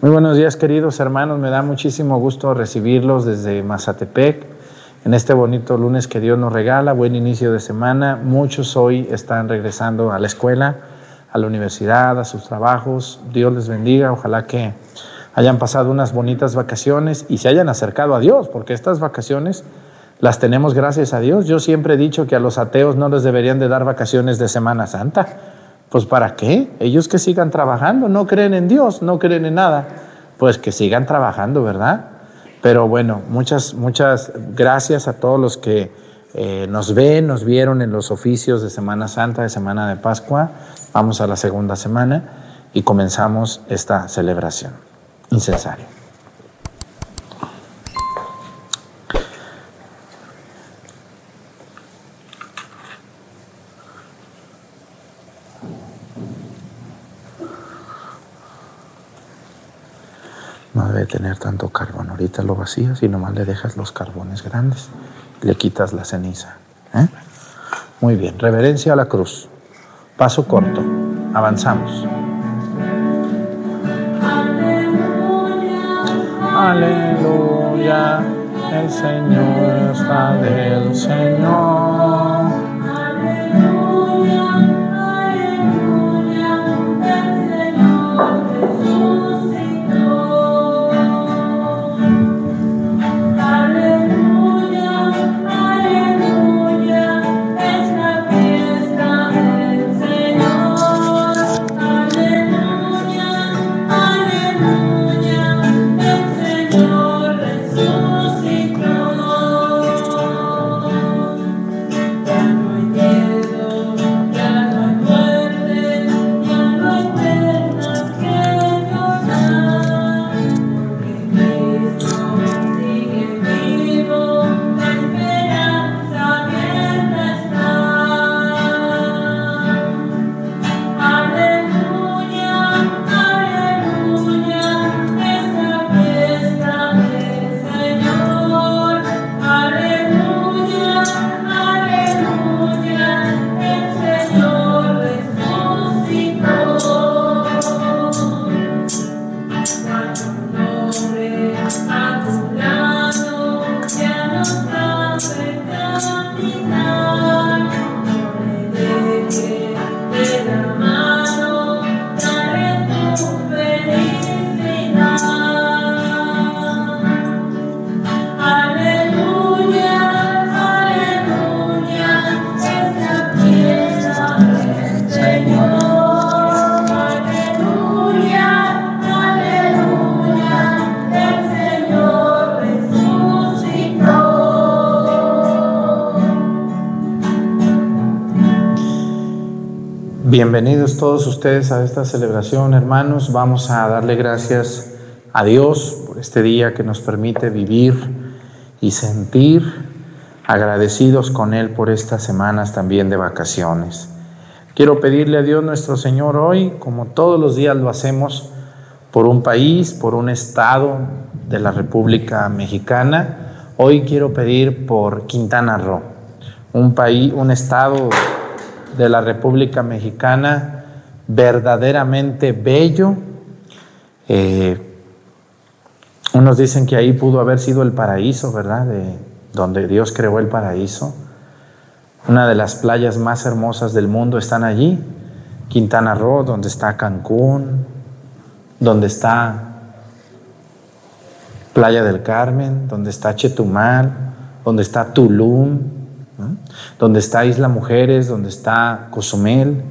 Muy buenos días queridos hermanos, me da muchísimo gusto recibirlos desde Mazatepec en este bonito lunes que Dios nos regala, buen inicio de semana. Muchos hoy están regresando a la escuela, a la universidad, a sus trabajos. Dios les bendiga, ojalá que hayan pasado unas bonitas vacaciones y se hayan acercado a Dios, porque estas vacaciones las tenemos gracias a Dios. Yo siempre he dicho que a los ateos no les deberían de dar vacaciones de Semana Santa pues ¿para qué? Ellos que sigan trabajando, no creen en Dios, no creen en nada, pues que sigan trabajando, ¿verdad? Pero bueno, muchas, muchas gracias a todos los que eh, nos ven, nos vieron en los oficios de Semana Santa, de Semana de Pascua. Vamos a la segunda semana y comenzamos esta celebración. Incensario. No debe tener tanto carbón. Ahorita lo vacías y nomás le dejas los carbones grandes. Le quitas la ceniza. ¿eh? Muy bien. Reverencia a la cruz. Paso corto. Avanzamos. Aleluya. El Señor está del Señor. Bienvenidos todos ustedes a esta celebración, hermanos. Vamos a darle gracias a Dios por este día que nos permite vivir y sentir agradecidos con Él por estas semanas también de vacaciones. Quiero pedirle a Dios nuestro Señor hoy, como todos los días lo hacemos, por un país, por un estado de la República Mexicana. Hoy quiero pedir por Quintana Roo, un país, un estado de la República Mexicana verdaderamente bello. Eh, unos dicen que ahí pudo haber sido el paraíso, ¿verdad? De donde Dios creó el paraíso. Una de las playas más hermosas del mundo están allí. Quintana Roo, donde está Cancún, donde está Playa del Carmen, donde está Chetumal, donde está Tulum, donde está Isla Mujeres, donde está Cozumel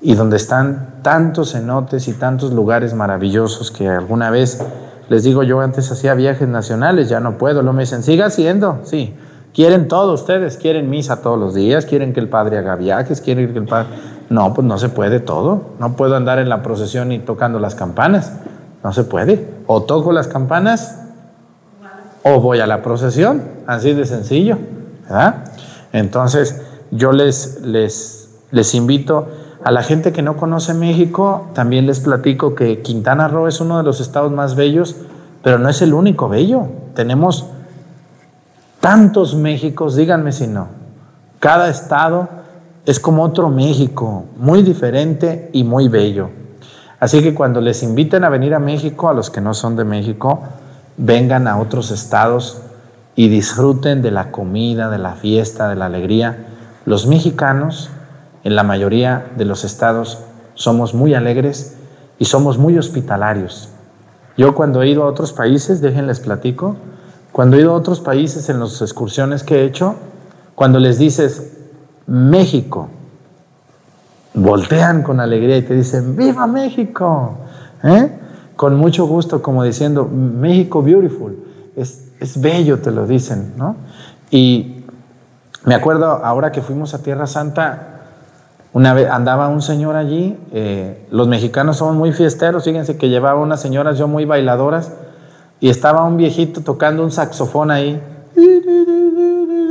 y donde están tantos cenotes y tantos lugares maravillosos que alguna vez les digo yo antes hacía viajes nacionales, ya no puedo, lo me dicen, siga haciendo, sí. Quieren todo ustedes, quieren misa todos los días, quieren que el padre haga viajes, quieren que el padre... No, pues no se puede todo. No puedo andar en la procesión y tocando las campanas. No se puede. O toco las campanas o voy a la procesión. Así de sencillo. Entonces, yo les, les, les invito a la gente que no conoce México, también les platico que Quintana Roo es uno de los estados más bellos, pero no es el único bello. Tenemos tantos Méxicos, díganme si no. Cada estado es como otro México, muy diferente y muy bello. Así que cuando les inviten a venir a México, a los que no son de México, vengan a otros estados y disfruten de la comida, de la fiesta, de la alegría. Los mexicanos, en la mayoría de los estados, somos muy alegres y somos muy hospitalarios. Yo cuando he ido a otros países, déjenles platico, cuando he ido a otros países en las excursiones que he hecho, cuando les dices México, voltean con alegría y te dicen, ¡Viva México! ¿Eh? Con mucho gusto, como diciendo, México beautiful, es, es bello, te lo dicen, ¿no? Y me acuerdo ahora que fuimos a Tierra Santa, una vez andaba un señor allí, eh, los mexicanos son muy fiesteros, fíjense que llevaba unas señoras yo muy bailadoras, y estaba un viejito tocando un saxofón ahí.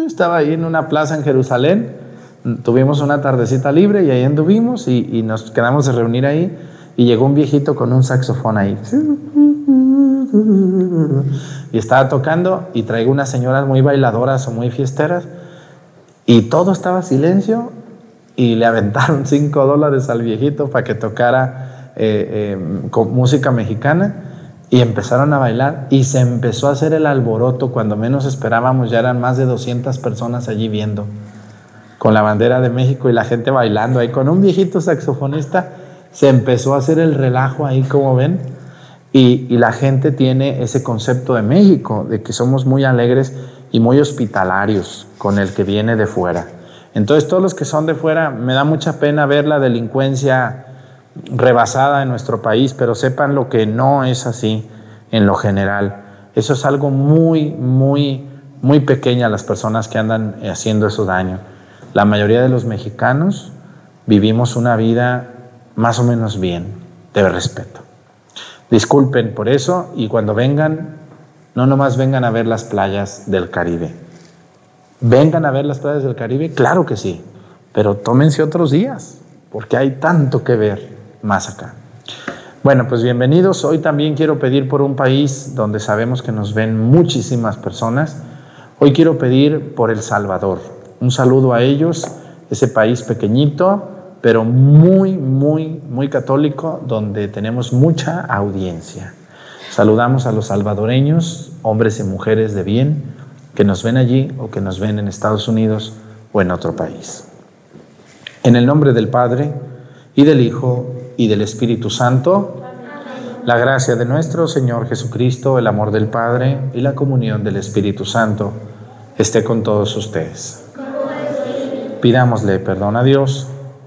Estaba ahí en una plaza en Jerusalén. Tuvimos una tardecita libre y ahí anduvimos y, y nos quedamos de reunir ahí. Y llegó un viejito con un saxofón ahí. Y estaba tocando y traigo unas señoras muy bailadoras o muy fiesteras. Y todo estaba silencio y le aventaron cinco dólares al viejito para que tocara eh, eh, con música mexicana. Y empezaron a bailar y se empezó a hacer el alboroto. Cuando menos esperábamos, ya eran más de 200 personas allí viendo, con la bandera de México y la gente bailando ahí. Con un viejito saxofonista se empezó a hacer el relajo ahí, como ven. Y, la gente tiene ese concepto de México, de que somos muy alegres y muy hospitalarios con el que viene de fuera. Entonces todos los que son de fuera, me da mucha pena ver la delincuencia rebasada en nuestro país, pero sepan lo que no es así en lo general. Eso es algo muy, muy, muy pequeño las personas que andan haciendo eso daño. La mayoría de los mexicanos vivimos una vida más o menos bien, de respeto. Disculpen por eso y cuando vengan, no nomás vengan a ver las playas del Caribe. Vengan a ver las playas del Caribe, claro que sí, pero tómense otros días, porque hay tanto que ver más acá. Bueno, pues bienvenidos. Hoy también quiero pedir por un país donde sabemos que nos ven muchísimas personas. Hoy quiero pedir por El Salvador. Un saludo a ellos, ese país pequeñito, pero muy, muy, muy católico, donde tenemos mucha audiencia. Saludamos a los salvadoreños, hombres y mujeres de bien, que nos ven allí o que nos ven en Estados Unidos o en otro país. En el nombre del Padre y del Hijo y del Espíritu Santo. La gracia de nuestro Señor Jesucristo, el amor del Padre y la comunión del Espíritu Santo esté con todos ustedes. Pidámosle perdón a Dios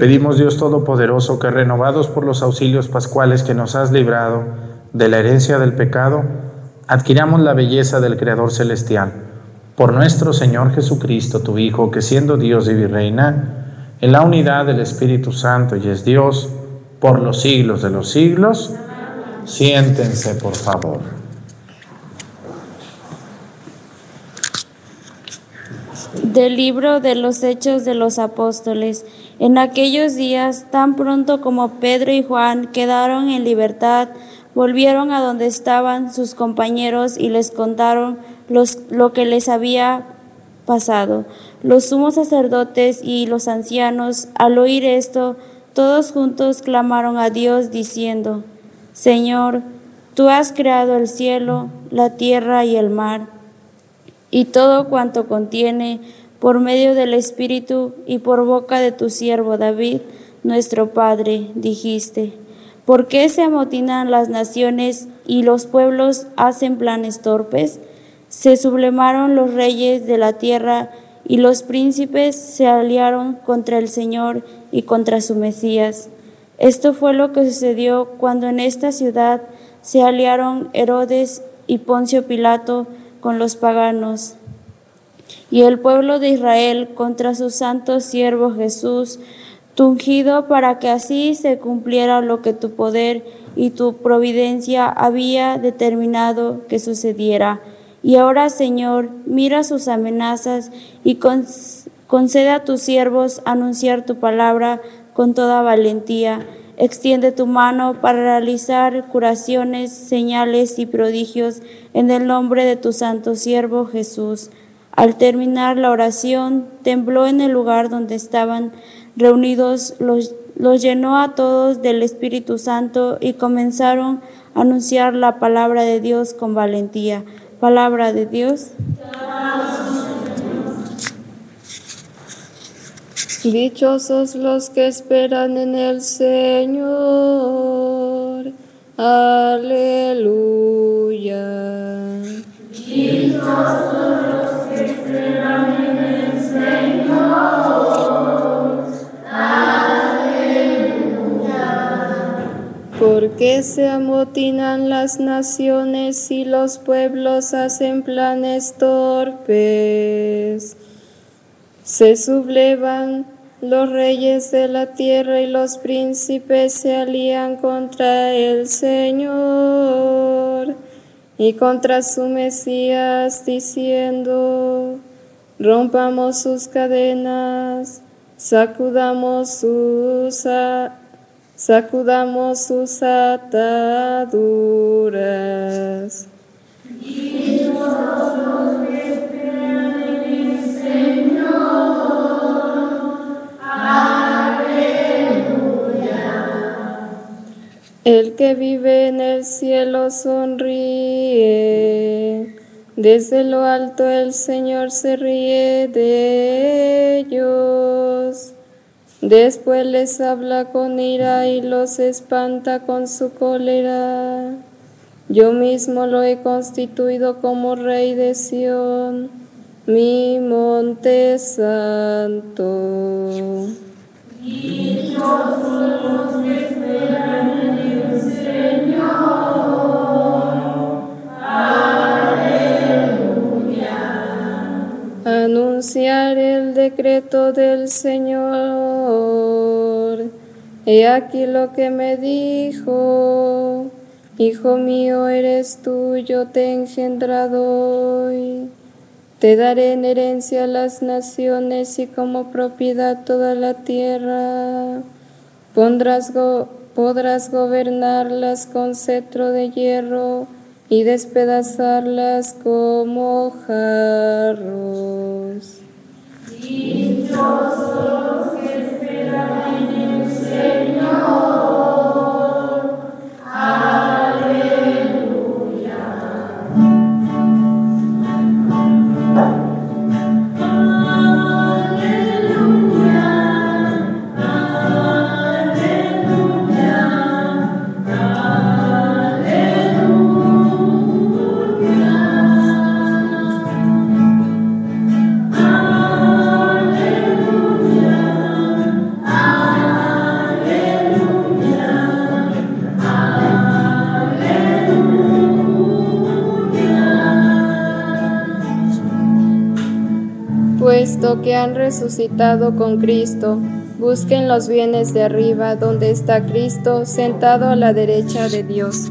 pedimos, Dios Todopoderoso, que renovados por los auxilios pascuales que nos has librado de la herencia del pecado, adquiramos la belleza del Creador Celestial. Por nuestro Señor Jesucristo, tu Hijo, que siendo Dios y reina, en la unidad del Espíritu Santo y es Dios, por los siglos de los siglos, siéntense, por favor. Del libro de los Hechos de los Apóstoles. En aquellos días, tan pronto como Pedro y Juan quedaron en libertad, volvieron a donde estaban sus compañeros y les contaron lo que les había pasado. Los sumos sacerdotes y los ancianos, al oír esto, todos juntos clamaron a Dios diciendo, Señor, tú has creado el cielo, la tierra y el mar, y todo cuanto contiene, por medio del Espíritu y por boca de tu siervo David, nuestro Padre, dijiste, ¿por qué se amotinan las naciones y los pueblos hacen planes torpes? Se sublemaron los reyes de la tierra y los príncipes se aliaron contra el Señor y contra su Mesías. Esto fue lo que sucedió cuando en esta ciudad se aliaron Herodes y Poncio Pilato con los paganos y el pueblo de Israel contra su santo siervo Jesús, tungido para que así se cumpliera lo que tu poder y tu providencia había determinado que sucediera. Y ahora, Señor, mira sus amenazas y concede a tus siervos anunciar tu palabra con toda valentía. Extiende tu mano para realizar curaciones, señales y prodigios en el nombre de tu santo siervo Jesús al terminar la oración, tembló en el lugar donde estaban reunidos, los, llenó a todos del Espíritu Santo y comenzaron a anunciar la palabra de Dios con valentía. Palabra de Dios. Dichosos los que esperan en el Señor. Aleluya. ¿Por qué se amotinan las naciones y los pueblos hacen planes torpes? Se sublevan los reyes de la tierra y los príncipes se alían contra el Señor y contra su Mesías, diciendo, rompamos sus cadenas, sacudamos sus sacudamos sus ataduras. El que vive en el cielo sonríe. Desde lo alto el Señor se ríe de ellos. Después les habla con ira y los espanta con su cólera. Yo mismo lo he constituido como rey de Sión, mi monte santo. Anunciar el decreto del Señor. He aquí lo que me dijo, Hijo mío eres tú, yo te he engendrado hoy. Te daré en herencia las naciones y como propiedad toda la tierra. podrás gobernarlas con cetro de hierro y despedazarlas como jarros. Dichosos que esperan en el Señor. Que han resucitado con Cristo, busquen los bienes de arriba, donde está Cristo sentado a la derecha de Dios.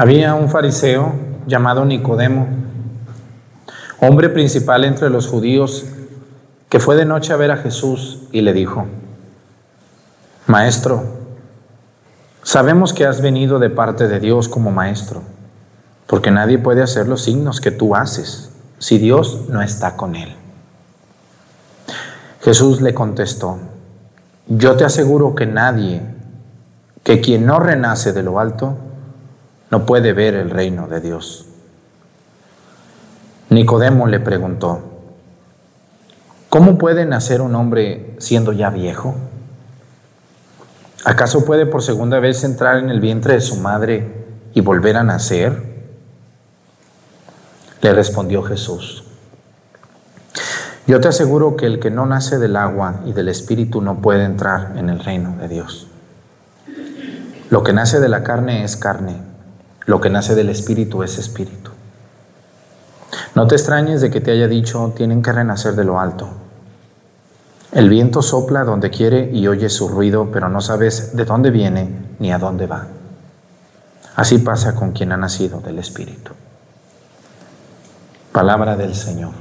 Había un fariseo llamado Nicodemo, hombre principal entre los judíos, que fue de noche a ver a Jesús y le dijo, Maestro, sabemos que has venido de parte de Dios como maestro, porque nadie puede hacer los signos que tú haces si Dios no está con él. Jesús le contestó, yo te aseguro que nadie, que quien no renace de lo alto, no puede ver el reino de Dios. Nicodemo le preguntó, ¿cómo puede nacer un hombre siendo ya viejo? ¿Acaso puede por segunda vez entrar en el vientre de su madre y volver a nacer? Le respondió Jesús, yo te aseguro que el que no nace del agua y del espíritu no puede entrar en el reino de Dios. Lo que nace de la carne es carne lo que nace del Espíritu es Espíritu. No te extrañes de que te haya dicho, tienen que renacer de lo alto. El viento sopla donde quiere y oye su ruido, pero no sabes de dónde viene ni a dónde va. Así pasa con quien ha nacido del Espíritu. Palabra del Señor.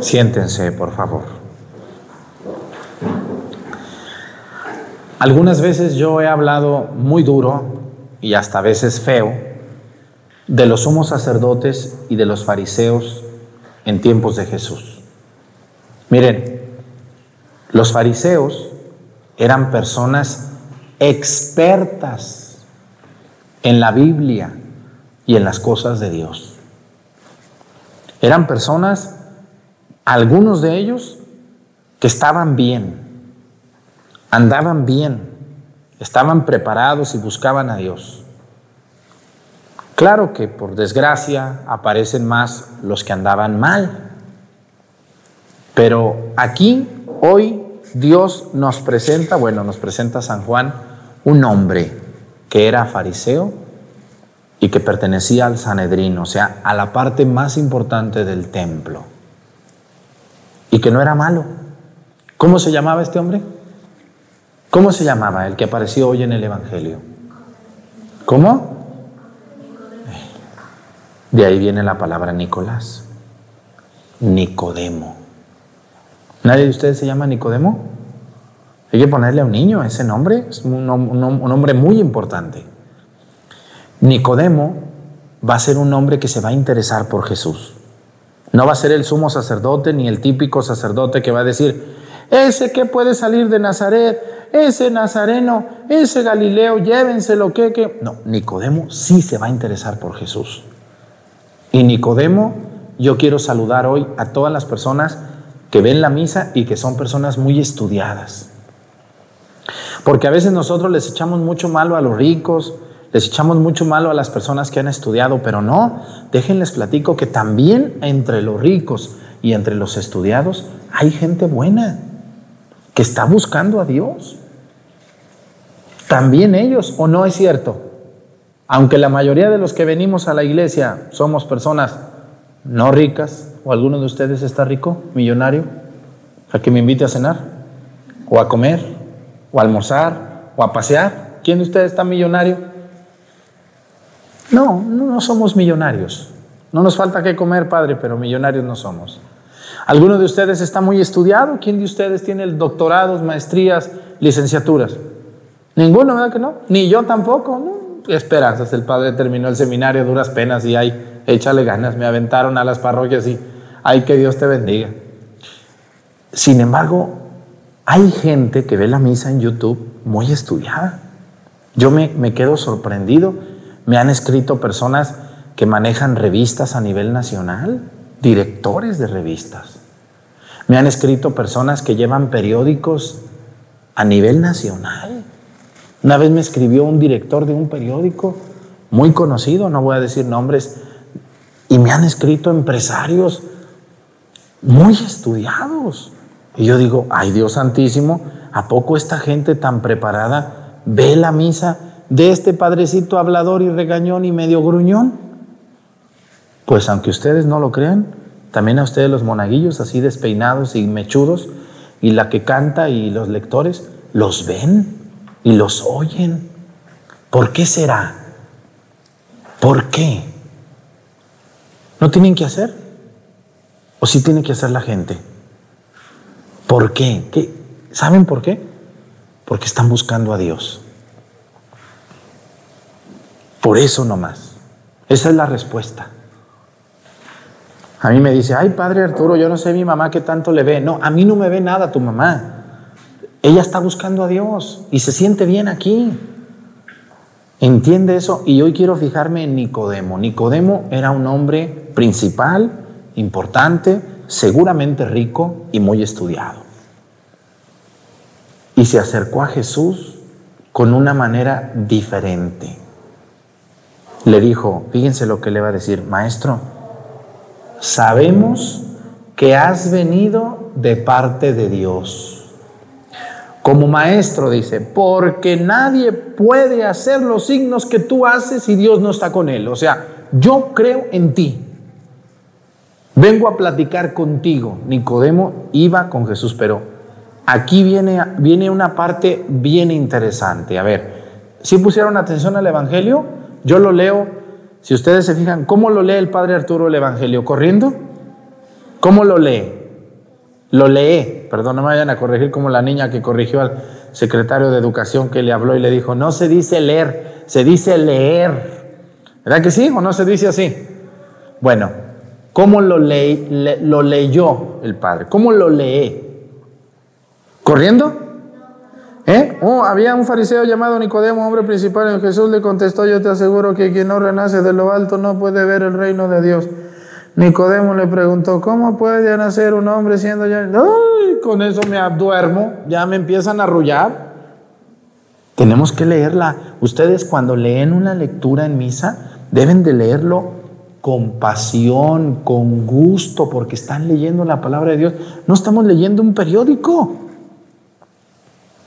Siéntense, por favor. Algunas veces yo he hablado muy duro y hasta a veces feo de los sumos sacerdotes y de los fariseos en tiempos de Jesús. Miren, los fariseos eran personas expertas en la Biblia y en las cosas de Dios. Eran personas, algunos de ellos, que estaban bien, andaban bien, Estaban preparados y buscaban a Dios. Claro que por desgracia aparecen más los que andaban mal. Pero aquí, hoy, Dios nos presenta, bueno, nos presenta San Juan, un hombre que era fariseo y que pertenecía al Sanedrín, o sea, a la parte más importante del templo. Y que no era malo. ¿Cómo se llamaba este hombre? ¿Cómo se llamaba el que apareció hoy en el Evangelio? ¿Cómo? De ahí viene la palabra Nicolás. Nicodemo. ¿Nadie de ustedes se llama Nicodemo? Hay que ponerle a un niño ese nombre, es un, nombre muy importante. Nicodemo va a ser un hombre que se va a interesar por Jesús. No va a ser el sumo sacerdote ni el típico sacerdote que va a decir, ese que puede salir de Nazaret, ese nazareno, ese Galileo, llévenselo, que, que. No, Nicodemo sí se va a interesar por Jesús. Y Nicodemo, yo quiero saludar hoy a todas las personas que ven la misa y que son personas muy estudiadas. Porque a veces nosotros les echamos mucho malo a los ricos, les echamos mucho malo a las personas que han estudiado, pero no, déjenles platico que también entre los ricos y entre los estudiados hay gente buena que está buscando a Dios. También ellos, ¿o no es cierto? Aunque la mayoría de los que venimos a la iglesia somos personas no ricas, o alguno de ustedes está rico, millonario, a que me invite a cenar, o a comer, o a almorzar, o a pasear. ¿Quién de ustedes está millonario? No, no somos millonarios. No nos falta que comer, Padre, pero millonarios no somos. ¿Alguno de ustedes está muy estudiado? ¿Quién de ustedes tiene doctorados, maestrías, licenciaturas? Ninguno, ¿verdad que no? Ni yo tampoco, ¿no? Esperanzas, el padre terminó el seminario duras penas y ahí, échale ganas, me aventaron a las parroquias y ay, que Dios te bendiga. Sin embargo, hay gente que ve la misa en YouTube muy estudiada. Yo me, me quedo sorprendido. Me han escrito personas que manejan revistas a nivel nacional, directores de revistas. Me han escrito personas que llevan periódicos a nivel nacional. Una vez me escribió un director de un periódico muy conocido, no voy a decir nombres, y me han escrito empresarios muy estudiados. Y yo digo, ay Dios santísimo, ¿a poco esta gente tan preparada ve la misa de este padrecito hablador y regañón y medio gruñón? Pues aunque ustedes no lo crean, también a ustedes los monaguillos así despeinados y mechudos, y la que canta y los lectores, los ven y los oyen. ¿Por qué será? ¿Por qué? ¿No tienen que hacer? ¿O sí tiene que hacer la gente? ¿Por qué? ¿Qué? ¿Saben por qué? Porque están buscando a Dios. Por eso nomás. Esa es la respuesta. A mí me dice, ay padre Arturo, yo no sé mi mamá qué tanto le ve. No, a mí no me ve nada tu mamá. Ella está buscando a Dios y se siente bien aquí. Entiende eso y hoy quiero fijarme en Nicodemo. Nicodemo era un hombre principal, importante, seguramente rico y muy estudiado. Y se acercó a Jesús con una manera diferente. Le dijo, fíjense lo que le va a decir, maestro, sabemos que has venido de parte de Dios como maestro dice, porque nadie puede hacer los signos que tú haces si Dios no está con él. O sea, yo creo en ti. Vengo a platicar contigo. Nicodemo iba con Jesús, pero aquí viene, viene una parte bien interesante. A ver, si pusieron atención al Evangelio, yo lo leo, si ustedes se fijan, ¿cómo lo lee el Padre Arturo el Evangelio? ¿Corriendo? ¿Cómo lo lee? Lo lee, perdón, no me vayan a corregir como la niña que corrigió al secretario de Educación que le habló y le dijo, no se dice leer, se dice leer. ¿Verdad que sí o no se dice así? Bueno, ¿cómo lo, lo leyó el Padre? ¿Cómo lo lee? ¿Corriendo? ¿Eh? Oh, había un fariseo llamado Nicodemo, hombre principal, en Jesús le contestó, yo te aseguro que quien no renace de lo alto no puede ver el reino de Dios. Nicodemo le preguntó, ¿cómo puede nacer un hombre siendo ya... Ay, con eso me duermo, ya me empiezan a arrullar. Tenemos que leerla. Ustedes cuando leen una lectura en misa, deben de leerlo con pasión, con gusto, porque están leyendo la palabra de Dios. No estamos leyendo un periódico.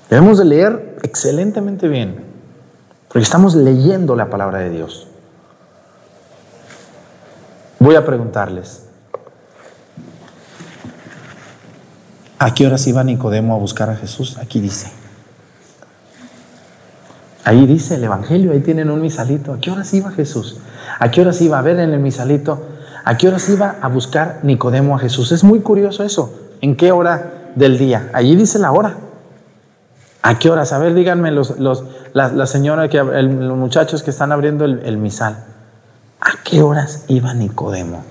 Debemos de leer excelentemente bien, porque estamos leyendo la palabra de Dios. Voy a preguntarles, ¿a qué horas iba Nicodemo a buscar a Jesús? Aquí dice. Ahí dice el Evangelio, ahí tienen un misalito. ¿A qué horas iba Jesús? ¿A qué horas iba a ver en el misalito? ¿A qué horas iba a buscar Nicodemo a Jesús? Es muy curioso eso. ¿En qué hora del día? Allí dice la hora. ¿A qué horas? A ver, díganme los, los los muchachos que están abriendo el misal. ¿A qué horas iba Nicodemo?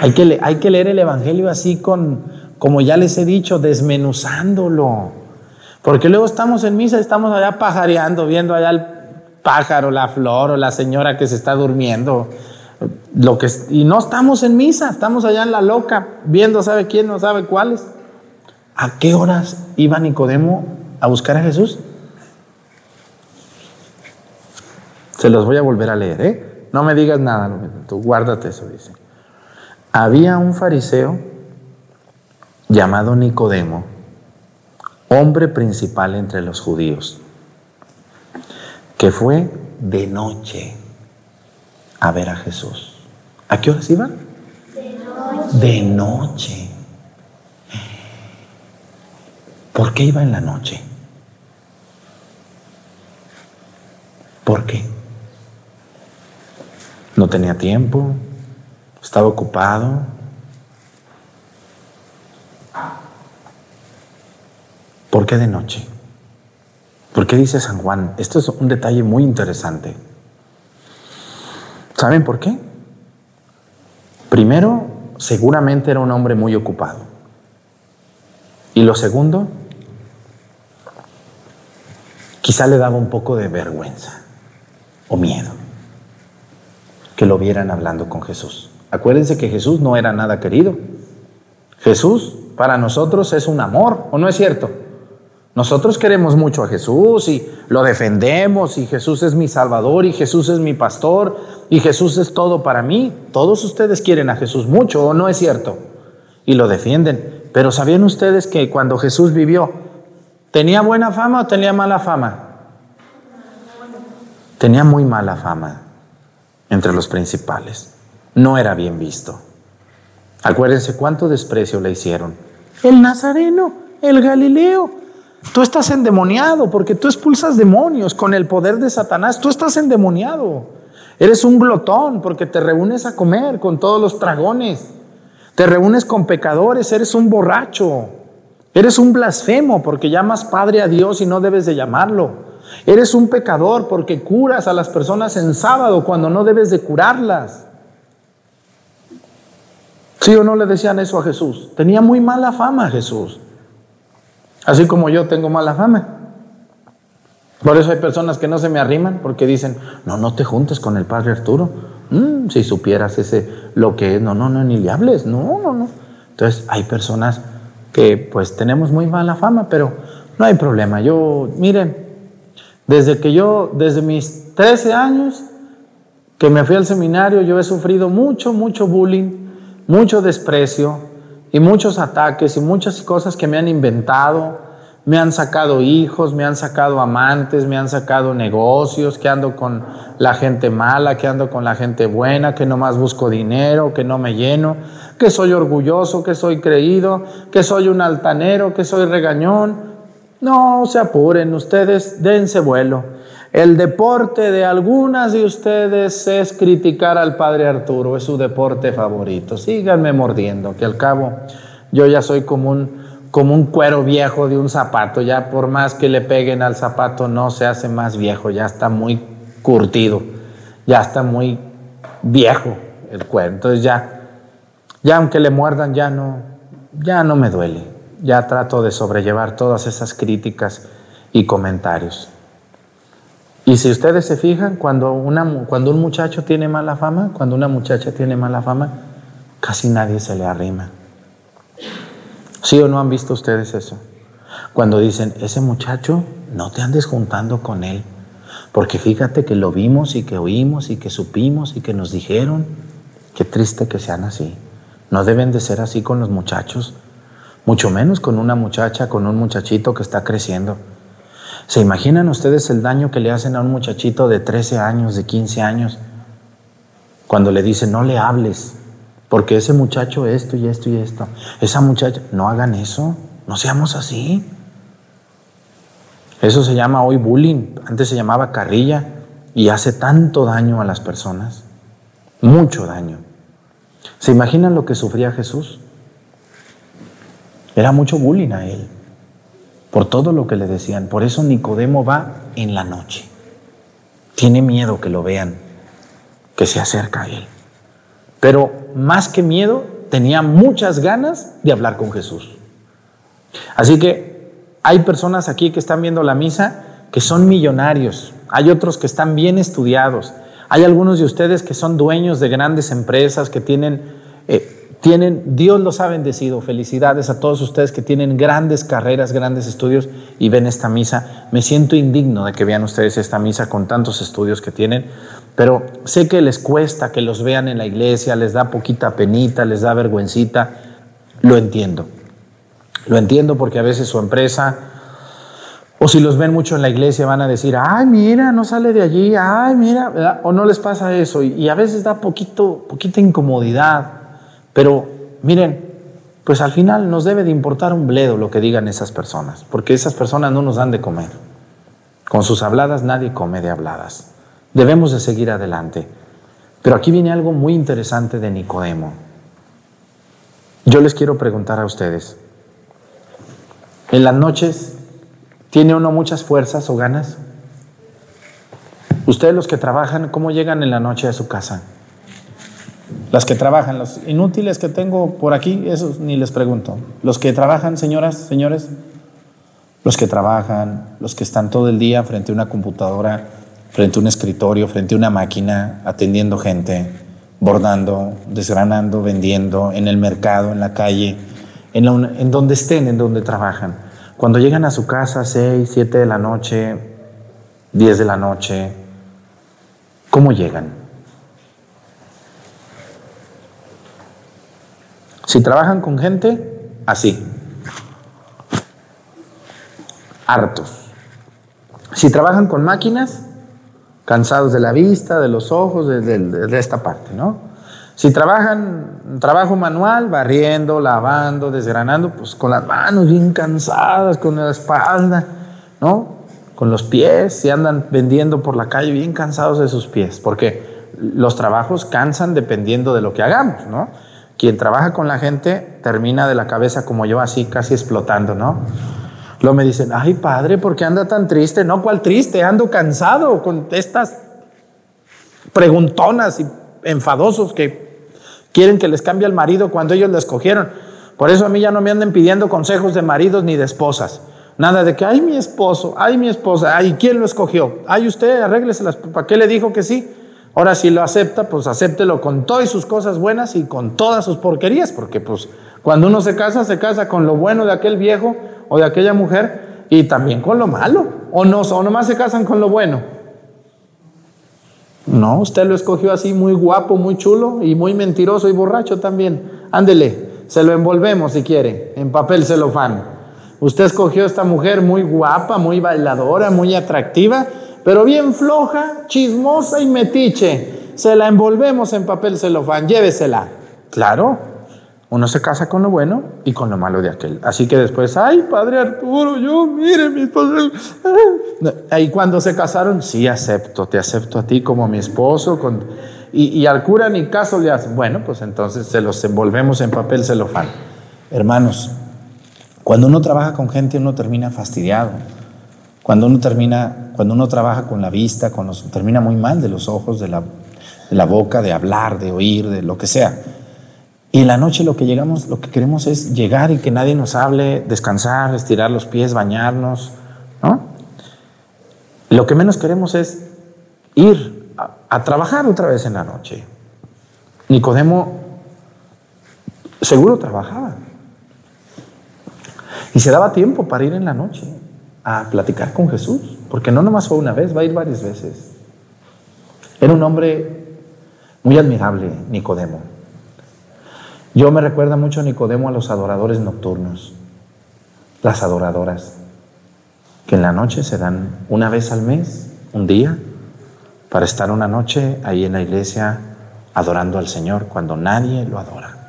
Hay que, hay que leer el Evangelio así con, como ya les he dicho, desmenuzándolo. Porque luego estamos en misa, estamos allá pajareando, viendo allá el pájaro, la flor o la señora que se está durmiendo. Lo que, y no estamos en misa, estamos allá en la loca, viendo sabe quién, no sabe cuáles. ¿A qué horas iba Nicodemo a buscar a Jesús? Se los voy a volver a leer, ¿eh? No me digas nada, tú guárdate eso, dice. Había un fariseo llamado Nicodemo, hombre principal entre los judíos, que fue de noche a ver a Jesús. ¿A qué horas iba? De noche. De noche. ¿Por qué iba en la noche? ¿Por qué? No tenía tiempo, estaba ocupado. ¿Por qué de noche? ¿Por qué dice San Juan? Esto es un detalle muy interesante. ¿Saben por qué? Primero, seguramente era un hombre muy ocupado. Y lo segundo, quizá le daba un poco de vergüenza o miedo que lo vieran hablando con Jesús. Acuérdense que Jesús no era nada querido. Jesús para nosotros es un amor, ¿o no es cierto? Nosotros queremos mucho a Jesús y lo defendemos y Jesús es mi Salvador y Jesús es mi pastor y Jesús es todo para mí. Todos ustedes quieren a Jesús mucho, ¿o no es cierto? Y lo defienden. Pero ¿sabían ustedes que cuando Jesús vivió, ¿tenía buena fama o tenía mala fama? Tenía muy mala fama entre los principales. No era bien visto. Acuérdense cuánto desprecio le hicieron. El Nazareno, el Galileo, Tú estás endemoniado porque tú expulsas demonios con el poder de Satanás. Tú estás endemoniado. Eres un glotón porque te reúnes a comer con todos los dragones. Te reúnes con pecadores, eres un borracho. Eres un blasfemo porque llamas Padre a Dios y no debes de llamarlo. Eres un pecador porque curas a las personas en sábado cuando no debes de curarlas. ¿Sí o no le decían eso a Jesús? Tenía muy mala fama Jesús. Así como yo tengo mala fama. Por eso hay personas que no se me arriman porque dicen, no, no te juntes con el padre Arturo. Mm, si supieras ese lo que es, no, no, no, ni le hables, no, no, no. Entonces hay personas que pues tenemos muy mala fama, pero no hay problema. Yo, miren, desde que yo, desde mis 13 años que me fui al seminario, yo he sufrido mucho, mucho bullying, mucho desprecio, y muchos ataques y muchas cosas que me han inventado. Me han sacado hijos, me han sacado amantes, me han sacado negocios, que ando con la gente mala, que ando con la gente buena, que nomás busco dinero, que no me lleno, que soy orgulloso, que soy creído, que soy un altanero, que soy regañón. No se apuren, ustedes dense vuelo. El deporte de algunas de ustedes es criticar al padre Arturo, es su deporte favorito. Síganme mordiendo, que al cabo yo ya soy como un, como un cuero viejo de un zapato, ya por más que le peguen al zapato no se hace más viejo, ya está muy curtido, ya está muy viejo el cuero. Entonces ya, ya aunque le muerdan ya no, ya no me duele, ya trato de sobrellevar todas esas críticas y comentarios. Y si ustedes se fijan, cuando, un muchacho tiene mala fama, cuando una muchacha tiene mala fama, casi nadie se le arrima. ¿Sí o no han visto ustedes eso? Cuando dicen, ese muchacho, no te andes juntando con él, porque fíjate que lo vimos y que oímos y que supimos y que nos dijeron, qué triste que sean así. No deben de ser así con los muchachos, mucho menos con una muchacha, con un muchachito que está creciendo. ¿Se imaginan ustedes el daño que le hacen a un muchachito de 13 años, de 15 años, cuando le dicen no le hables, porque ese muchacho esto y esto y esto, esa muchacha, no hagan eso, no seamos así. Eso se llama hoy bullying, antes se llamaba carrilla y hace tanto daño a las personas, mucho daño. ¿Se imaginan lo que sufría Jesús? Era mucho bullying a él por todo lo que le decían. Por eso Nicodemo va en la noche. Tiene miedo que lo vean, que se acerca a él. Pero más que miedo, tenía muchas ganas de hablar con Jesús. Así que hay personas aquí que están viendo la misa que son millonarios, hay otros que están bien estudiados, hay algunos de ustedes que son dueños de grandes empresas, que tienen eh, tienen, Dios los ha bendecido. Felicidades a todos ustedes que tienen grandes carreras, grandes estudios y ven esta misa. Me siento indigno de que vean ustedes esta misa con tantos estudios que tienen, pero sé que les cuesta que los vean en la iglesia, les da poquita penita, les da vergüencita. Lo entiendo. Lo entiendo porque a veces su empresa, o si los ven mucho en la iglesia, van a decir, ay, mira, no sale de allí, ay, mira, o no les pasa eso. Y, y a veces da poquito, poquita incomodidad. Pero miren, pues al final nos debe de importar un bledo lo que digan esas personas, porque esas personas no nos dan de comer. Con sus habladas nadie come de habladas. Debemos de seguir adelante. Pero aquí viene algo muy interesante de Nicodemo. Yo les quiero preguntar a ustedes, en las noches, ¿Tiene uno muchas fuerzas o ganas? Ustedes los que trabajan, ¿cómo llegan en la noche a su casa? Las que trabajan, los inútiles que tengo por aquí, esos ni les pregunto. Los que trabajan, señoras, señores, los que trabajan, los que están todo el día frente a una computadora, frente a un escritorio, frente a una máquina, atendiendo gente, bordando, desgranando, vendiendo, en el mercado, en la calle, en, donde estén, en donde trabajan. Cuando llegan a su casa, 6, 7 de la noche, 10 de la noche, ¿cómo llegan? Si trabajan con gente, así, hartos. Si trabajan con máquinas, cansados de la vista, de los ojos, de, esta parte, ¿no? Si trabajan trabajo manual, barriendo, lavando, desgranando, pues con las manos bien cansadas, con la espalda, ¿no? Con los pies, si andan vendiendo por la calle bien cansados de sus pies, porque los trabajos cansan dependiendo de lo que hagamos, ¿no? Quien trabaja con la gente termina de la cabeza como yo, así casi explotando, ¿no? Luego me dicen, ay padre, ¿por qué anda tan triste? No, ¿cuál triste? Ando cansado con estas preguntonas y enfadosos que quieren que les cambie el marido cuando ellos le escogieron. Por eso a mí ya no me anden pidiendo consejos de maridos ni de esposas. Nada de que, ay mi esposo, ay mi esposa, ay, ¿quién lo escogió? Ay usted, arrégleselas, ¿para qué le dijo que sí? Ahora si lo acepta, pues acéptelo con todas sus cosas buenas y con todas sus porquerías, porque pues cuando uno se casa, se casa con lo bueno de aquel viejo o de aquella mujer y también con lo malo. O no, o nomás se casan con lo bueno. No, usted lo escogió así muy guapo, muy chulo y muy mentiroso y borracho también. Ándele, se lo envolvemos si quiere, en papel celofán. Usted escogió esta mujer muy guapa, muy bailadora, muy atractiva, pero bien floja, chismosa y metiche. Se la envolvemos en papel celofán, llévesela. Claro, uno se casa con lo bueno y con lo malo de aquel. Así que después, ay, padre Arturo, yo, mire, mi padre. Ahí cuando se casaron, sí, acepto, te acepto a ti como mi esposo. Con... Y, al cura ni caso le hace. Bueno, pues entonces se los envolvemos en papel celofán. Hermanos, cuando uno trabaja con gente, uno termina fastidiado. Cuando uno termina, cuando uno trabaja con la vista, con los, termina muy mal de los ojos, de la, de la boca, de hablar, de oír, de lo que sea. Y en la noche lo que llegamos, lo que queremos es llegar y que nadie nos hable, descansar, estirar los pies, bañarnos, ¿no? Lo que menos queremos es ir a, trabajar otra vez en la noche. Nicodemo seguro trabajaba. Y se daba tiempo para ir en la noche a platicar con Jesús, porque no nomás fue una vez, va a ir varias veces. Era un hombre muy admirable, Nicodemo. Yo me recuerda mucho Nicodemo a los adoradores nocturnos, las adoradoras, que en la noche se dan una vez al mes, un día, para estar una noche ahí en la iglesia adorando al Señor cuando nadie lo adora.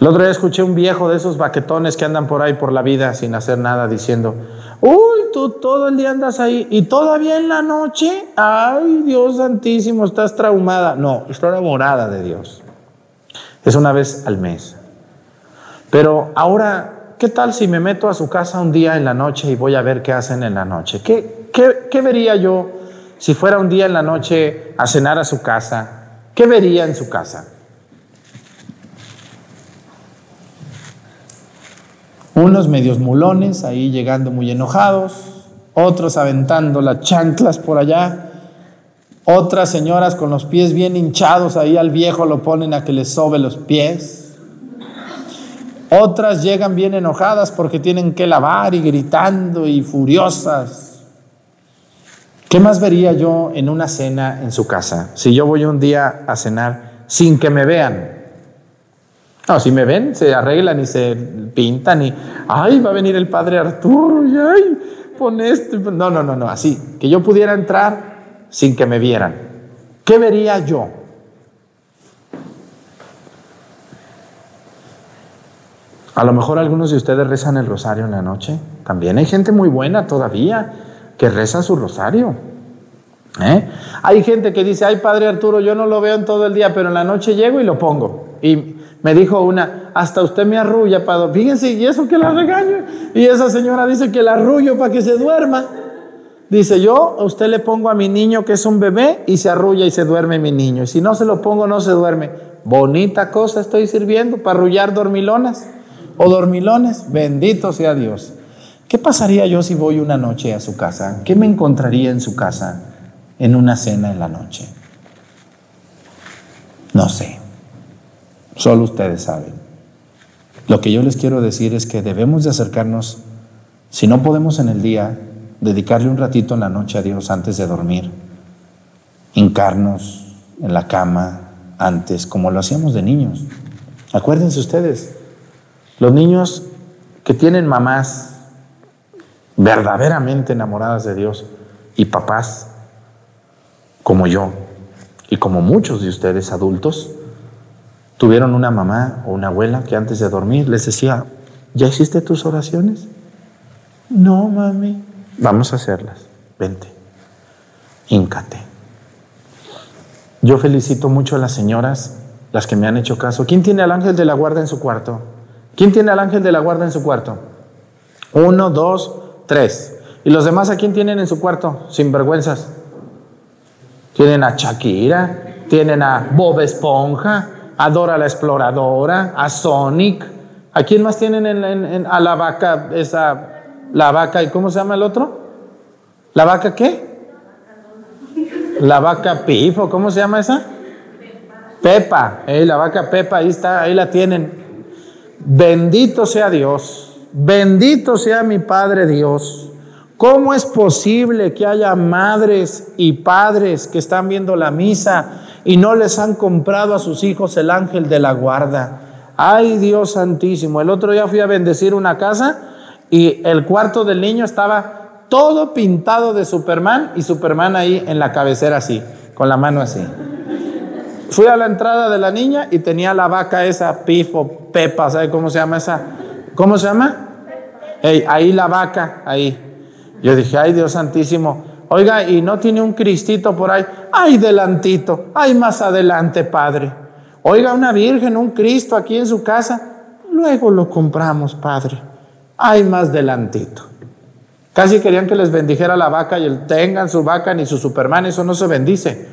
El otro día escuché un viejo de esos baquetones que andan por ahí por la vida sin hacer nada diciendo, uy, tú todo el día andas ahí y todavía en la noche, ay Dios santísimo, estás traumada. No, estoy enamorada de Dios. Es una vez al mes. Pero ahora, ¿qué tal si me meto a su casa un día en la noche y voy a ver qué hacen en la noche? ¿Qué, qué, vería yo si fuera un día en la noche a cenar a su casa? ¿Qué vería en su casa? Unos medios mulones ahí llegando muy enojados, otros aventando las chanclas por allá, otras señoras con los pies bien hinchados, ahí al viejo lo ponen a que le sobe los pies. Otras llegan bien enojadas porque tienen que lavar y gritando y furiosas. ¿Qué más vería yo en una cena en su casa? Si yo voy un día a cenar sin que me vean. No, si me ven, se arreglan y se pintan y, ay, va a venir el padre Arturo y, ay, pon esto. No, no, no, no, así. Que yo pudiera entrar sin que me vieran. ¿Qué vería yo? A lo mejor algunos de ustedes rezan el rosario en la noche. También hay gente muy buena todavía que reza su rosario. ¿Eh? Hay gente que dice, ay Padre Arturo, yo no lo veo en todo el día, pero en la noche llego y lo pongo. Y me dijo una, hasta usted me arrulla, Padre. Fíjense, y eso que la regaño. Y esa señora dice que la arrullo para que se duerma. Dice, yo a usted le pongo a mi niño que es un bebé y se arrulla y se duerme mi niño. Y si no se lo pongo, no se duerme. Bonita cosa estoy sirviendo para arrullar dormilonas o dormilones. Bendito sea Dios. ¿Qué pasaría yo si voy una noche a su casa? ¿Qué me encontraría en su casa en una cena en la noche? No sé. Solo ustedes saben. Lo que yo les quiero decir es que debemos de acercarnos, si no podemos en el día, dedicarle un ratito en la noche a Dios antes de dormir, hincarnos en la cama antes, como lo hacíamos de niños. Acuérdense ustedes, los niños que tienen mamás verdaderamente enamoradas de Dios y papás como yo y como muchos de ustedes adultos, tuvieron una mamá o una abuela que antes de dormir les decía, ¿ya hiciste tus oraciones? No, mami. Vamos a hacerlas. Vente. Híncate. Yo felicito mucho a las señoras, las que me han hecho caso. ¿Quién tiene al ángel de la guarda en su cuarto? ¿Quién tiene al ángel de la guarda en su cuarto? Uno, dos, tres. ¿Y los demás a quién tienen en su cuarto? Sin vergüenzas. Tienen a Shakira, tienen a Bob Esponja, a Dora la Exploradora, a Sonic. ¿A quién más tienen en, a la vaca, esa, la vaca, ¿y cómo se llama el otro? ¿La vaca qué? La vaca Pifo, ¿cómo se llama esa? Pepa, eh, la vaca Pepa, ahí está, ahí la tienen. Bendito sea Dios, bendito sea mi Padre Dios. ¿Cómo es posible que haya madres y padres que están viendo la misa y no les han comprado a sus hijos el ángel de la guarda? Ay Dios santísimo, el otro día fui a bendecir una casa y el cuarto del niño estaba todo pintado de Superman y Superman ahí en la cabecera así, con la mano así. Fui a la entrada de la niña y tenía la vaca esa, Pifo, Pepa, ¿sabe cómo se llama esa? ¿Cómo se llama? ahí la vaca, ahí. Yo dije, ay Dios santísimo, oiga, y no tiene un cristito por ahí, ay delantito, ay más adelante, Padre. Oiga, una virgen, un Cristo aquí en su casa, luego lo compramos, Padre. Ay más delantito. Casi querían que les bendijera la vaca y el tengan su vaca ni su Superman, eso no se bendice.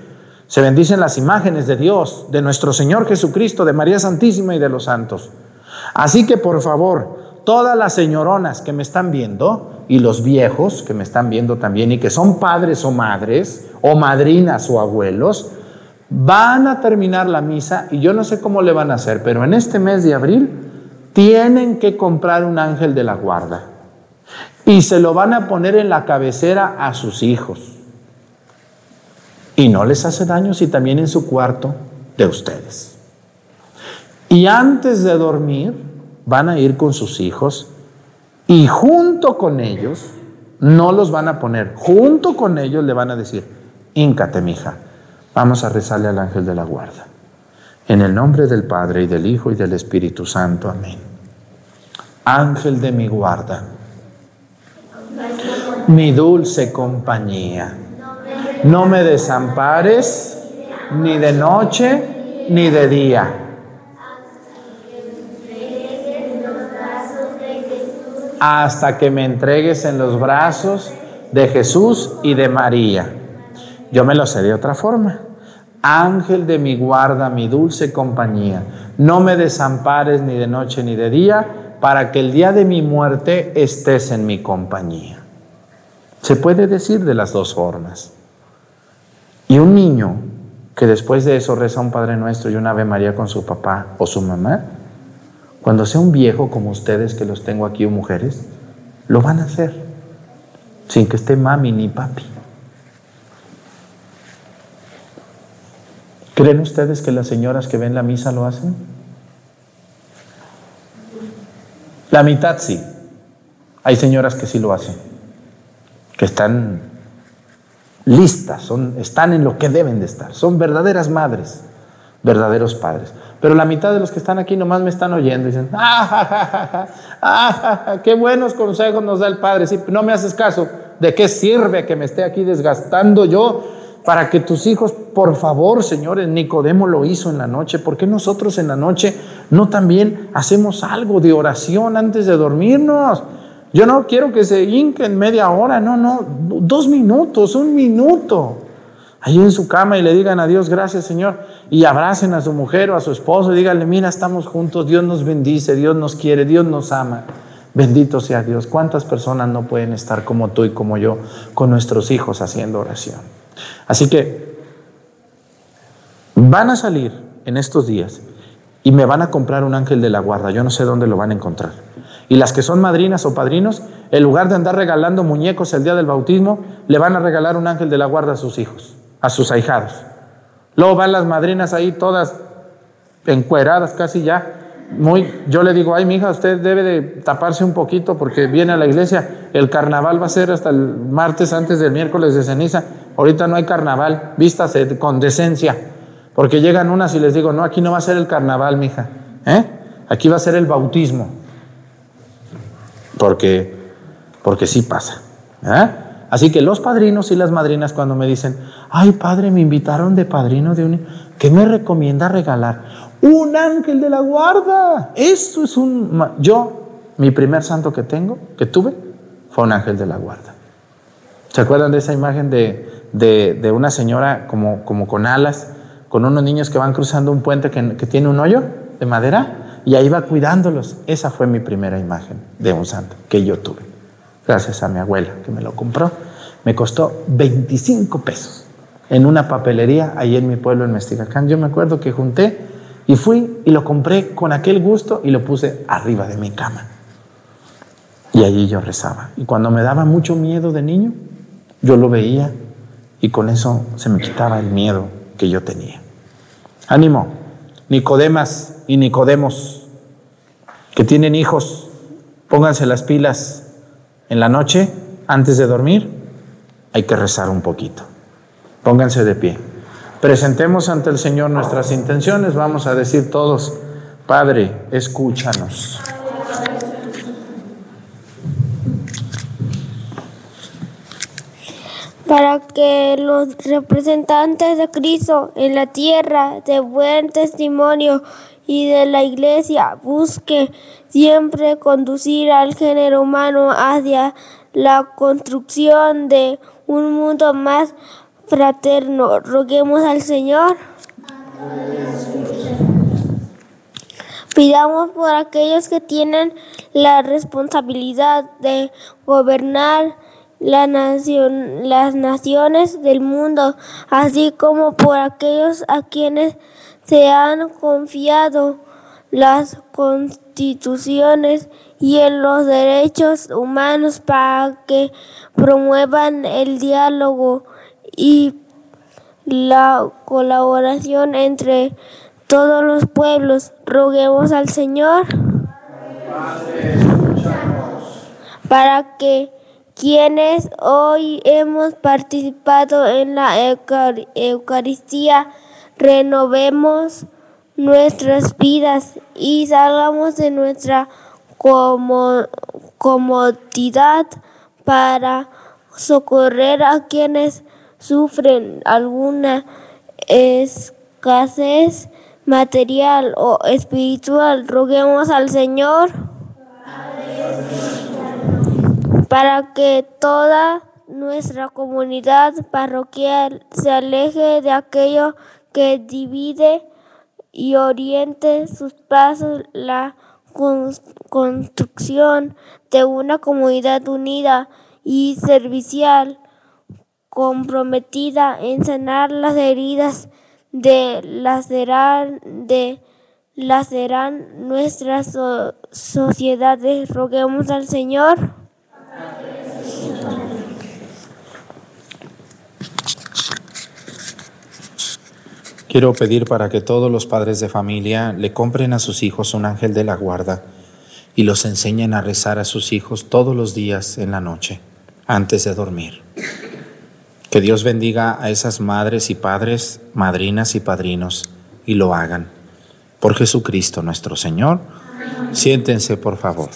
Se bendicen las imágenes de Dios, de nuestro Señor Jesucristo, de María Santísima y de los santos. Así que por favor, todas las señoronas que me están viendo y los viejos que me están viendo también y que son padres o madres o madrinas o abuelos, van a terminar la misa y yo no sé cómo le van a hacer, pero en este mes de abril tienen que comprar un ángel de la guarda y se lo van a poner en la cabecera a sus hijos. Y no les hace daño si también en su cuarto de ustedes. Y antes de dormir, van a ir con sus hijos y junto con ellos, no los van a poner, junto con ellos le van a decir, íncate, mija, vamos a rezarle al ángel de la guarda. En el nombre del Padre y del Hijo y del Espíritu Santo, amén. Ángel de mi guarda, mi dulce compañía, no me desampares ni de noche ni de día hasta que me entregues en los brazos de Jesús y de María. Yo me lo sé de otra forma. Ángel de mi guarda, mi dulce compañía, no me desampares ni de noche ni de día, para que el día de mi muerte estés en mi compañía. Se puede decir de las dos formas. Y un niño que después de eso reza un Padre Nuestro y una Ave María con su papá o su mamá, cuando sea un viejo como ustedes, que los tengo aquí, o mujeres, lo van a hacer, sin que esté mami ni papi. ¿Creen ustedes que las señoras que ven la misa lo hacen? La mitad sí. Hay señoras que sí lo hacen, que están listas, son, están en lo que deben de estar, son verdaderas madres, verdaderos padres. Pero la mitad de los que están aquí nomás me están oyendo y dicen, ah, ah, qué buenos consejos nos da el Padre. Si no me haces caso, ¿de qué sirve que me esté aquí desgastando yo para que tus hijos, por favor, señores, Nicodemo lo hizo en la noche, ¿por qué nosotros en la noche no también hacemos algo de oración antes de dormirnos? Yo no quiero que se hinquen media hora, no, no, dos minutos, un minuto, ahí en su cama y le digan a Dios, gracias Señor, y abracen a su mujer o a su esposo y díganle, mira, estamos juntos, Dios nos bendice, Dios nos quiere, Dios nos ama. Bendito sea Dios. ¿Cuántas personas no pueden estar como tú y como yo con nuestros hijos haciendo oración? Así que van a salir en estos días y me van a comprar un ángel de la guarda. Yo no sé dónde lo van a encontrar. Y las que son madrinas o padrinos, en lugar de andar regalando muñecos el día del bautismo, le van a regalar un ángel de la guarda a sus hijos, a sus ahijados. Luego van las madrinas ahí todas encueradas casi ya. Muy, yo le digo, ay, mi hija, usted debe de taparse un poquito porque viene a la iglesia. El carnaval va a ser hasta el martes antes del miércoles de ceniza. Ahorita no hay carnaval, vístase con decencia. Porque llegan unas y les digo, no, aquí no va a ser el carnaval, mija. ¿eh? Aquí va a ser el bautismo. Porque, porque sí pasa. ¿eh? Así que los padrinos y las madrinas cuando me dicen, ay padre, me invitaron de padrino de un... ¿Qué me recomienda regalar? Un ángel de la guarda. Eso es un... Yo, mi primer santo que tengo, que tuve, fue un ángel de la guarda. ¿Se acuerdan de esa imagen de, de, una señora como, como con alas, con unos niños que van cruzando un puente que, que tiene un hoyo de madera? Y ahí va cuidándolos. Esa fue mi primera imagen de un santo que yo tuve. Gracias a mi abuela que me lo compró. Me costó 25 pesos en una papelería ahí en mi pueblo en Mesticacán. Yo me acuerdo que junté y fui y lo compré con aquel gusto y lo puse arriba de mi cama. Y allí yo rezaba. Y cuando me daba mucho miedo de niño, yo lo veía y con eso se me quitaba el miedo que yo tenía. Ánimo, Nicodemas y Nicodemos, que tienen hijos, pónganse las pilas en la noche, antes de dormir, hay que rezar un poquito. Pónganse de pie. Presentemos ante el Señor nuestras intenciones. Vamos a decir todos, Padre, escúchanos. para que los representantes de Cristo en la tierra de buen testimonio y de la iglesia busque siempre conducir al género humano hacia la construcción de un mundo más fraterno. Roguemos al Señor. Pidamos por aquellos que tienen la responsabilidad de gobernar las naciones del mundo, así como por aquellos a quienes se han confiado las constituciones y en los derechos humanos para que promuevan el diálogo y la colaboración entre todos los pueblos. Roguemos al Señor para que quienes hoy hemos participado en la Eucaristía, renovemos nuestras vidas y salgamos de nuestra comodidad para socorrer a quienes sufren alguna escasez material o espiritual. Roguemos al Señor para que toda nuestra comunidad parroquial se aleje de aquello que divide y oriente sus pasos la construcción de una comunidad unida y servicial comprometida en sanar las heridas de lacerar, de laceran nuestras sociedades. Roguemos al Señor. Quiero pedir para que todos los padres de familia le compren a sus hijos un ángel de la guarda y los enseñen a rezar a sus hijos todos los días en la noche, antes de dormir. Que Dios bendiga a esas madres y padres, madrinas y padrinos, y lo hagan. Por Jesucristo nuestro Señor. Siéntense, por favor.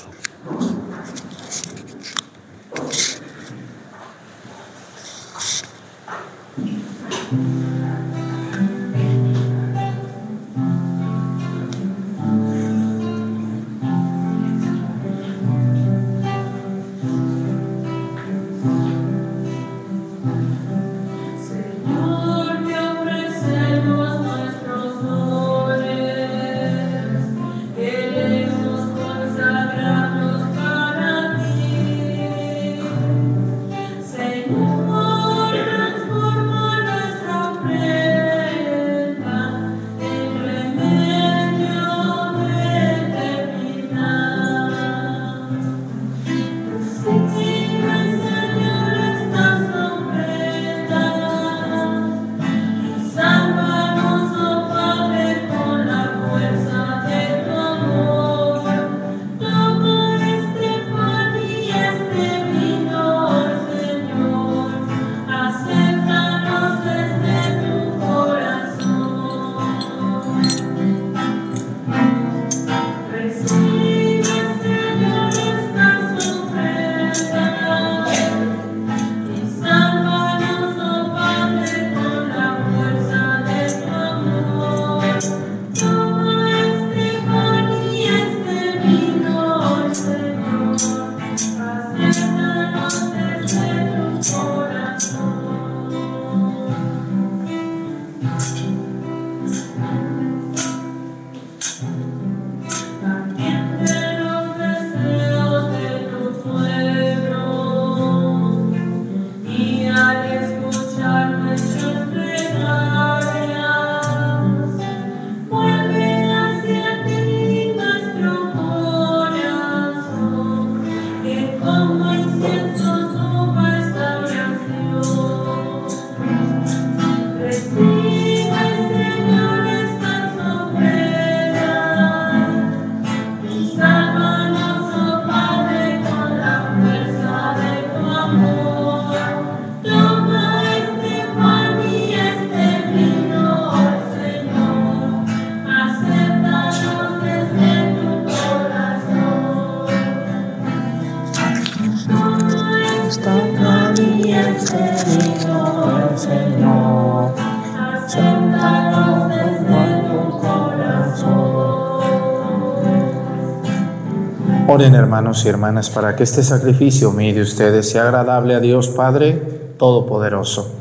Hermanos y hermanas para que este sacrificio mío de ustedes sea agradable a Dios Padre Todopoderoso.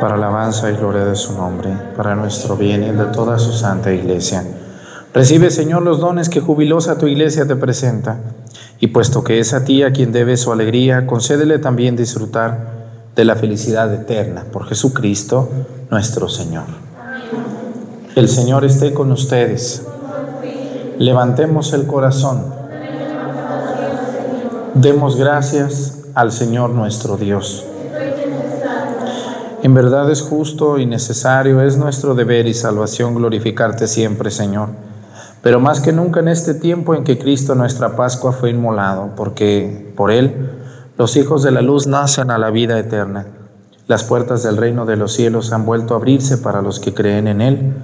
Para alabanza y gloria de su nombre, para nuestro bien y de toda su santa iglesia. Recibe, Señor, los dones que jubilosa tu iglesia te presenta. Y puesto que es a ti a quien debe su alegría, concédele también disfrutar de la felicidad eterna por Jesucristo nuestro Señor. El Señor esté con ustedes. Levantemos el corazón. Demos gracias al Señor nuestro Dios. En verdad es justo y necesario, es nuestro deber y salvación glorificarte siempre, Señor. Pero más que nunca en este tiempo en que Cristo nuestra Pascua fue inmolado, porque por Él los hijos de la luz nacen a la vida eterna. Las puertas del reino de los cielos han vuelto a abrirse para los que creen en Él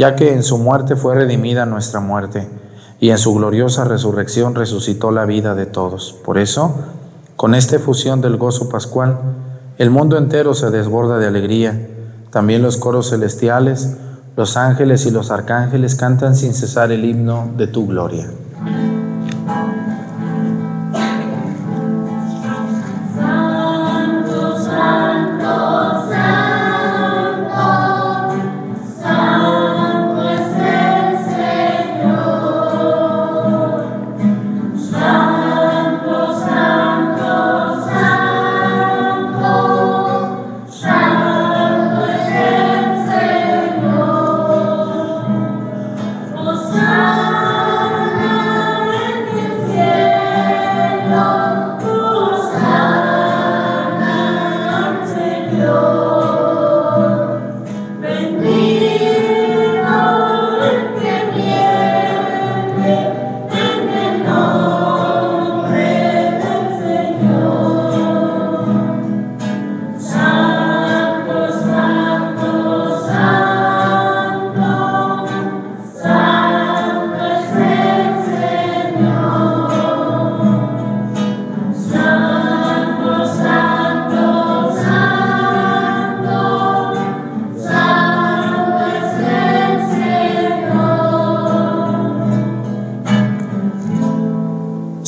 ya que en su muerte fue redimida nuestra muerte, y en su gloriosa resurrección resucitó la vida de todos. Por eso, con esta efusión del gozo pascual, el mundo entero se desborda de alegría. También los coros celestiales, los ángeles y los arcángeles cantan sin cesar el himno de tu gloria.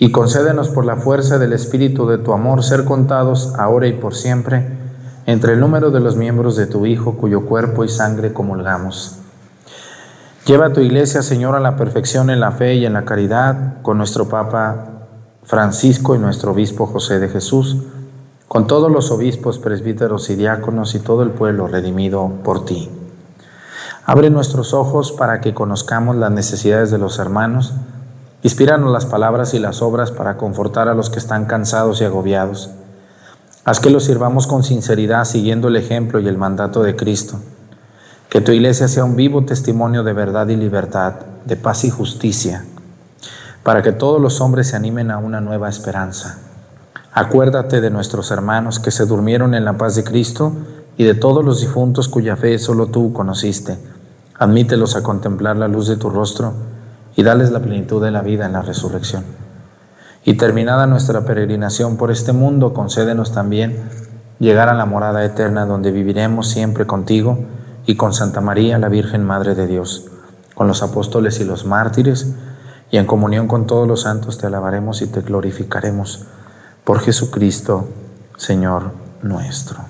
y concédenos por la fuerza del Espíritu de tu amor ser contados ahora y por siempre entre el número de los miembros de tu Hijo cuyo cuerpo y sangre comulgamos. Lleva a tu iglesia, Señor, a la perfección en la fe y en la caridad, con nuestro Papa Francisco y nuestro Obispo José de Jesús, con todos los obispos, presbíteros y diáconos y todo el pueblo redimido por ti. Abre nuestros ojos para que conozcamos las necesidades de los hermanos, Inspíranos las palabras y las obras para confortar a los que están cansados y agobiados. Haz que los sirvamos con sinceridad siguiendo el ejemplo y el mandato de Cristo. Que tu iglesia sea un vivo testimonio de verdad y libertad, de paz y justicia, para que todos los hombres se animen a una nueva esperanza. Acuérdate de nuestros hermanos que se durmieron en la paz de Cristo y de todos los difuntos cuya fe solo tú conociste. Admítelos a contemplar la luz de tu rostro y dales la plenitud de la vida en la resurrección. Y terminada nuestra peregrinación por este mundo, concédenos también llegar a la morada eterna donde viviremos siempre contigo y con Santa María, la Virgen Madre de Dios, con los apóstoles y los mártires, y en comunión con todos los santos te alabaremos y te glorificaremos por Jesucristo, Señor nuestro.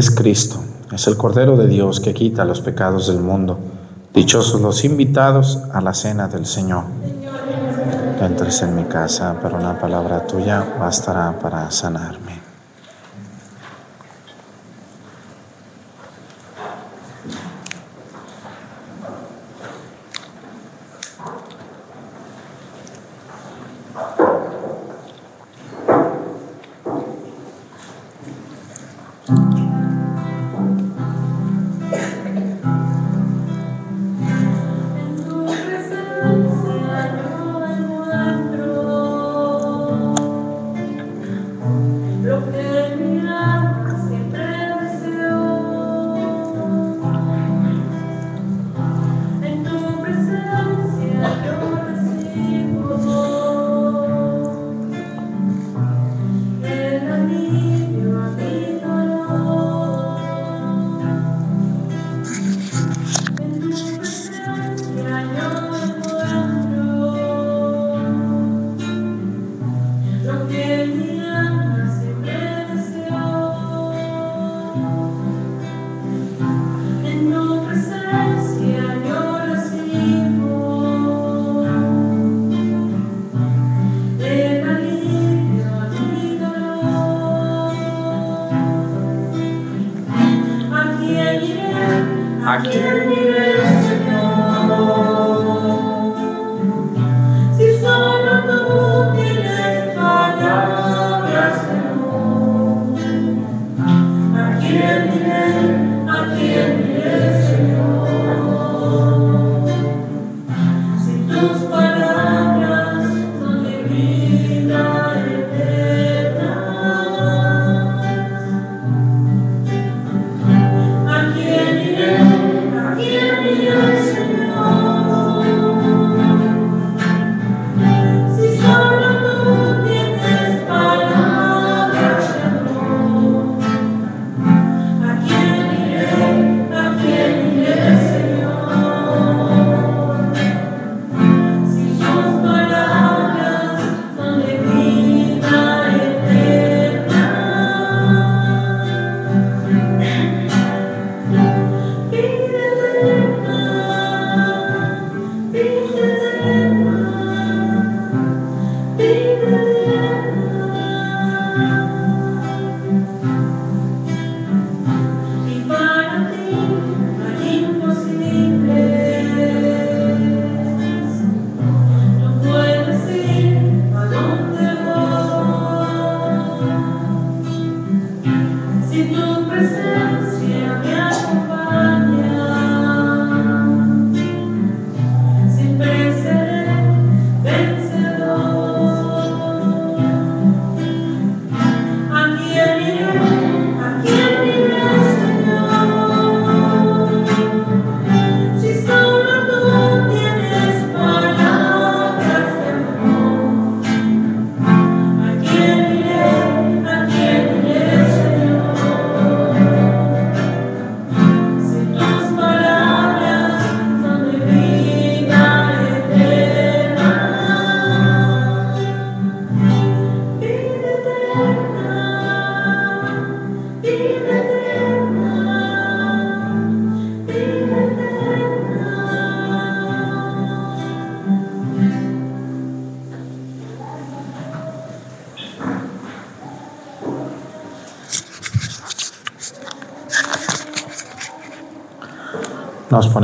Es Cristo, es el Cordero de Dios que quita los pecados del mundo. Dichosos los invitados a la cena del Señor. Que entres en mi casa, pero una palabra tuya bastará para sanarme.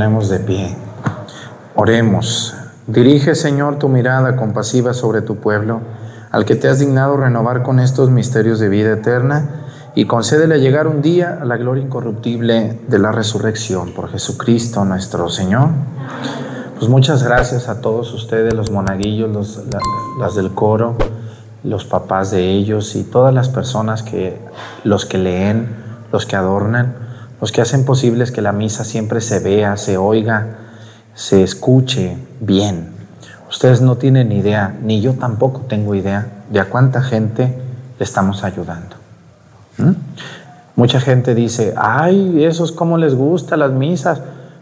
De pie. Oremos. Dirige, Señor, tu mirada compasiva sobre tu pueblo, al que te has dignado renovar con estos misterios de vida eterna, y concédele llegar un día a la gloria incorruptible de la resurrección por Jesucristo nuestro Señor. Pues muchas gracias a todos ustedes, los monaguillos, los, las del coro, los papás de ellos y todas las personas que, los que leen, los que adornan los que hacen posible que la misa siempre se vea, se oiga, se escuche bien. Ustedes no tienen idea, ni yo tampoco tengo idea de a cuánta gente le estamos ayudando. ¿Mm? Mucha gente dice, ay, esos cómo les gustan las misas.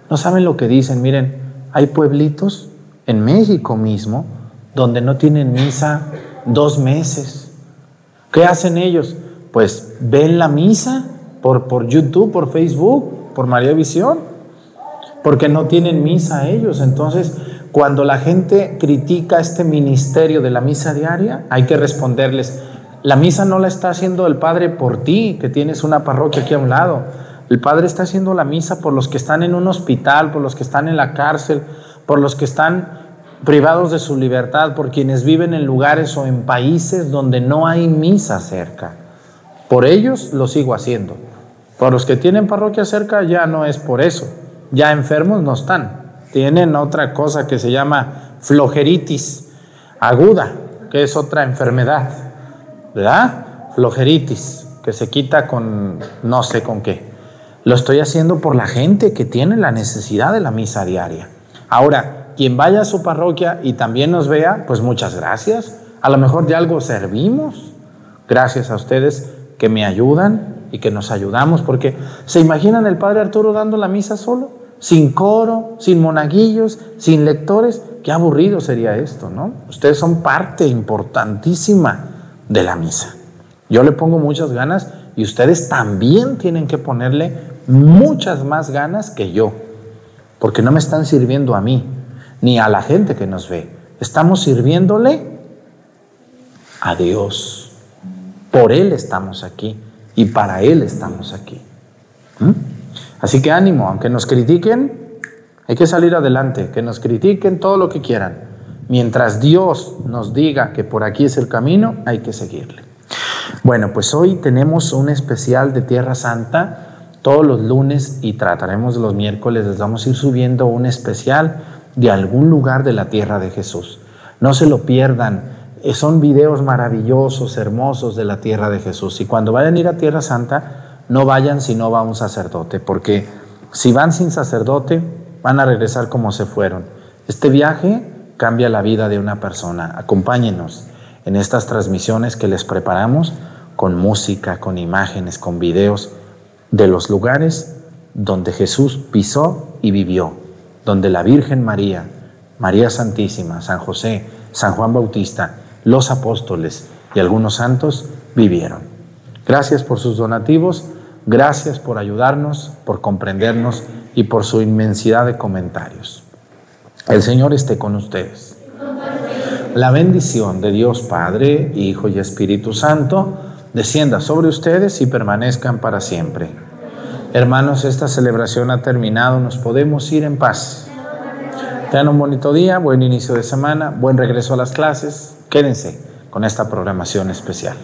No saben lo que dicen. Miren, hay pueblitos en México mismo donde no tienen misa dos meses. ¿Qué hacen ellos? Pues ven la misa por, por YouTube, por Facebook, por María Visión, porque no tienen misa ellos. Entonces, cuando la gente critica este ministerio de la misa diaria, hay que responderles, la misa no la está haciendo el Padre por ti, que tienes una parroquia aquí a un lado. El Padre está haciendo la misa por los que están en un hospital, por los que están en la cárcel, por los que están privados de su libertad, por quienes viven en lugares o en países donde no hay misa cerca. Por ellos lo sigo haciendo. Por los que tienen parroquia cerca ya no es por eso. Ya enfermos no están. Tienen otra cosa que se llama flojeritis aguda, que es otra enfermedad. ¿Verdad? Flojeritis, que se quita con no sé con qué. Lo estoy haciendo por la gente que tiene la necesidad de la misa diaria. Ahora, quien vaya a su parroquia y también nos vea, pues muchas gracias. A lo mejor de algo servimos. Gracias a ustedes que me ayudan y que nos ayudamos, porque ¿se imaginan el Padre Arturo dando la misa solo? Sin coro, sin monaguillos, sin lectores. Qué aburrido sería esto, ¿no? Ustedes son parte importantísima de la misa. Yo le pongo muchas ganas y ustedes también tienen que ponerle muchas más ganas que yo, porque no me están sirviendo a mí, ni a la gente que nos ve. Estamos sirviéndole a Dios. Por Él estamos aquí y para Él estamos aquí. ¿Mm? Así que ánimo, aunque nos critiquen, hay que salir adelante, que nos critiquen todo lo que quieran. Mientras Dios nos diga que por aquí es el camino, hay que seguirle. Bueno, pues hoy tenemos un especial de Tierra Santa todos los lunes y trataremos los miércoles, les vamos a ir subiendo un especial de algún lugar de la tierra de Jesús. No se lo pierdan, son videos maravillosos, hermosos de la tierra de Jesús. Y cuando vayan a ir a Tierra Santa, no vayan si no va un sacerdote, porque si van sin sacerdote, van a regresar como se fueron. Este viaje cambia la vida de una persona. Acompáñenos en estas transmisiones que les preparamos con música, con imágenes, con videos de los lugares donde Jesús pisó y vivió, donde la Virgen María, María Santísima, San José, San Juan Bautista, los apóstoles y algunos santos vivieron. Gracias por sus donativos, gracias por ayudarnos, por comprendernos y por su inmensidad de comentarios. El Señor esté con ustedes. La bendición de Dios Padre, Hijo y Espíritu Santo descienda sobre ustedes y permanezcan para siempre. Hermanos, esta celebración ha terminado, nos podemos ir en paz. Tengan un bonito día, buen inicio de semana, buen regreso a las clases. Quédense con esta programación especial.